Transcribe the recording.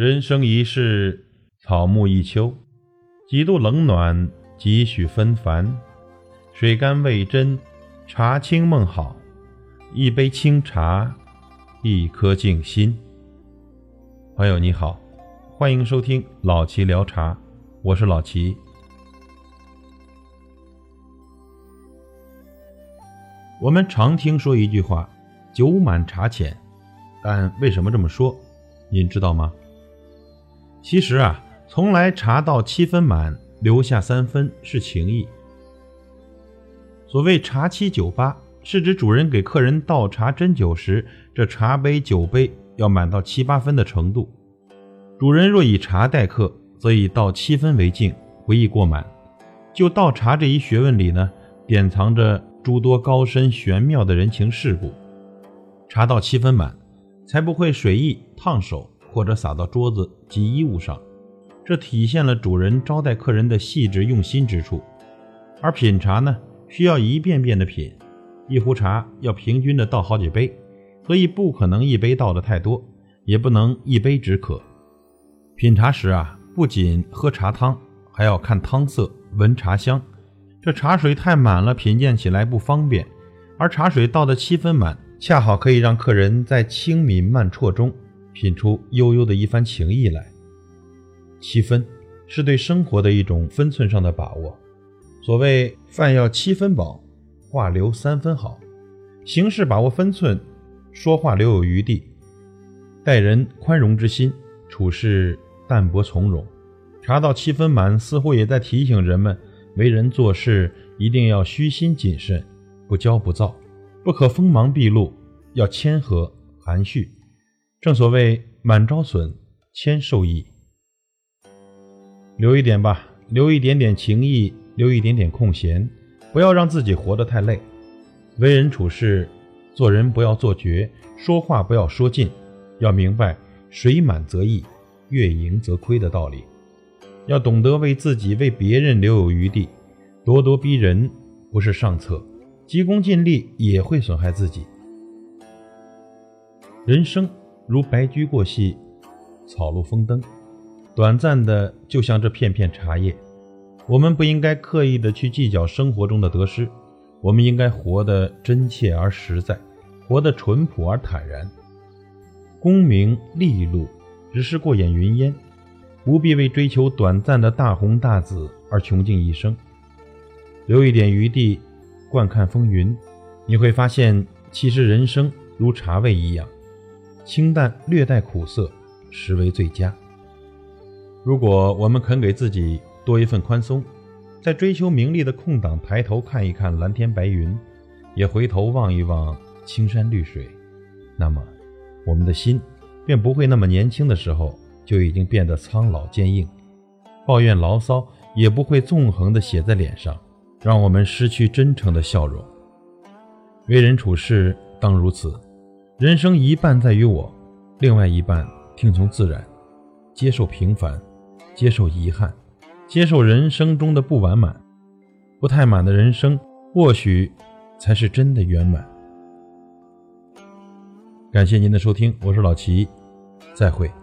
人生一世，草木一秋，几度冷暖，几许纷繁。水甘味真，茶清梦好。一杯清茶，一颗静心。朋友你好，欢迎收听老齐聊茶，我是老齐。我们常听说一句话：“酒满茶浅”，但为什么这么说？您知道吗？其实啊，从来茶到七分满，留下三分是情谊。所谓茶七酒八，是指主人给客人倒茶斟酒时，这茶杯酒杯要满到七八分的程度。主人若以茶待客，则以倒七分为敬，不宜过满。就倒茶这一学问里呢，典藏着诸多高深玄妙的人情世故。茶到七分满，才不会水溢烫手。或者洒到桌子及衣物上，这体现了主人招待客人的细致用心之处。而品茶呢，需要一遍遍的品，一壶茶要平均的倒好几杯，所以不可能一杯倒的太多，也不能一杯止渴。品茶时啊，不仅喝茶汤，还要看汤色、闻茶香。这茶水太满了，品鉴起来不方便；而茶水倒的七分满，恰好可以让客人在轻抿慢啜中。品出悠悠的一番情意来。七分是对生活的一种分寸上的把握。所谓饭要七分饱，话留三分好。行事把握分寸，说话留有余地，待人宽容之心，处事淡泊从容。茶到七分满，似乎也在提醒人们，为人做事一定要虚心谨慎，不骄不躁，不可锋芒毕露，要谦和含蓄。正所谓满招损，谦受益。留一点吧，留一点点情谊，留一点点空闲，不要让自己活得太累。为人处事，做人不要做绝，说话不要说尽，要明白水满则溢，月盈则亏的道理。要懂得为自己、为别人留有余地。咄咄逼人不是上策，急功近利也会损害自己。人生。如白驹过隙，草露风灯，短暂的就像这片片茶叶。我们不应该刻意的去计较生活中的得失，我们应该活得真切而实在，活得淳朴而坦然。功名利禄只是过眼云烟，不必为追求短暂的大红大紫而穷尽一生。留一点余地，观看风云，你会发现，其实人生如茶味一样。清淡略带苦涩，实为最佳。如果我们肯给自己多一份宽松，在追求名利的空档抬头看一看蓝天白云，也回头望一望青山绿水，那么我们的心便不会那么年轻的时候就已经变得苍老坚硬，抱怨牢骚也不会纵横的写在脸上，让我们失去真诚的笑容。为人处事当如此。人生一半在于我，另外一半听从自然，接受平凡，接受遗憾，接受人生中的不完满，不太满的人生，或许才是真的圆满。感谢您的收听，我是老齐，再会。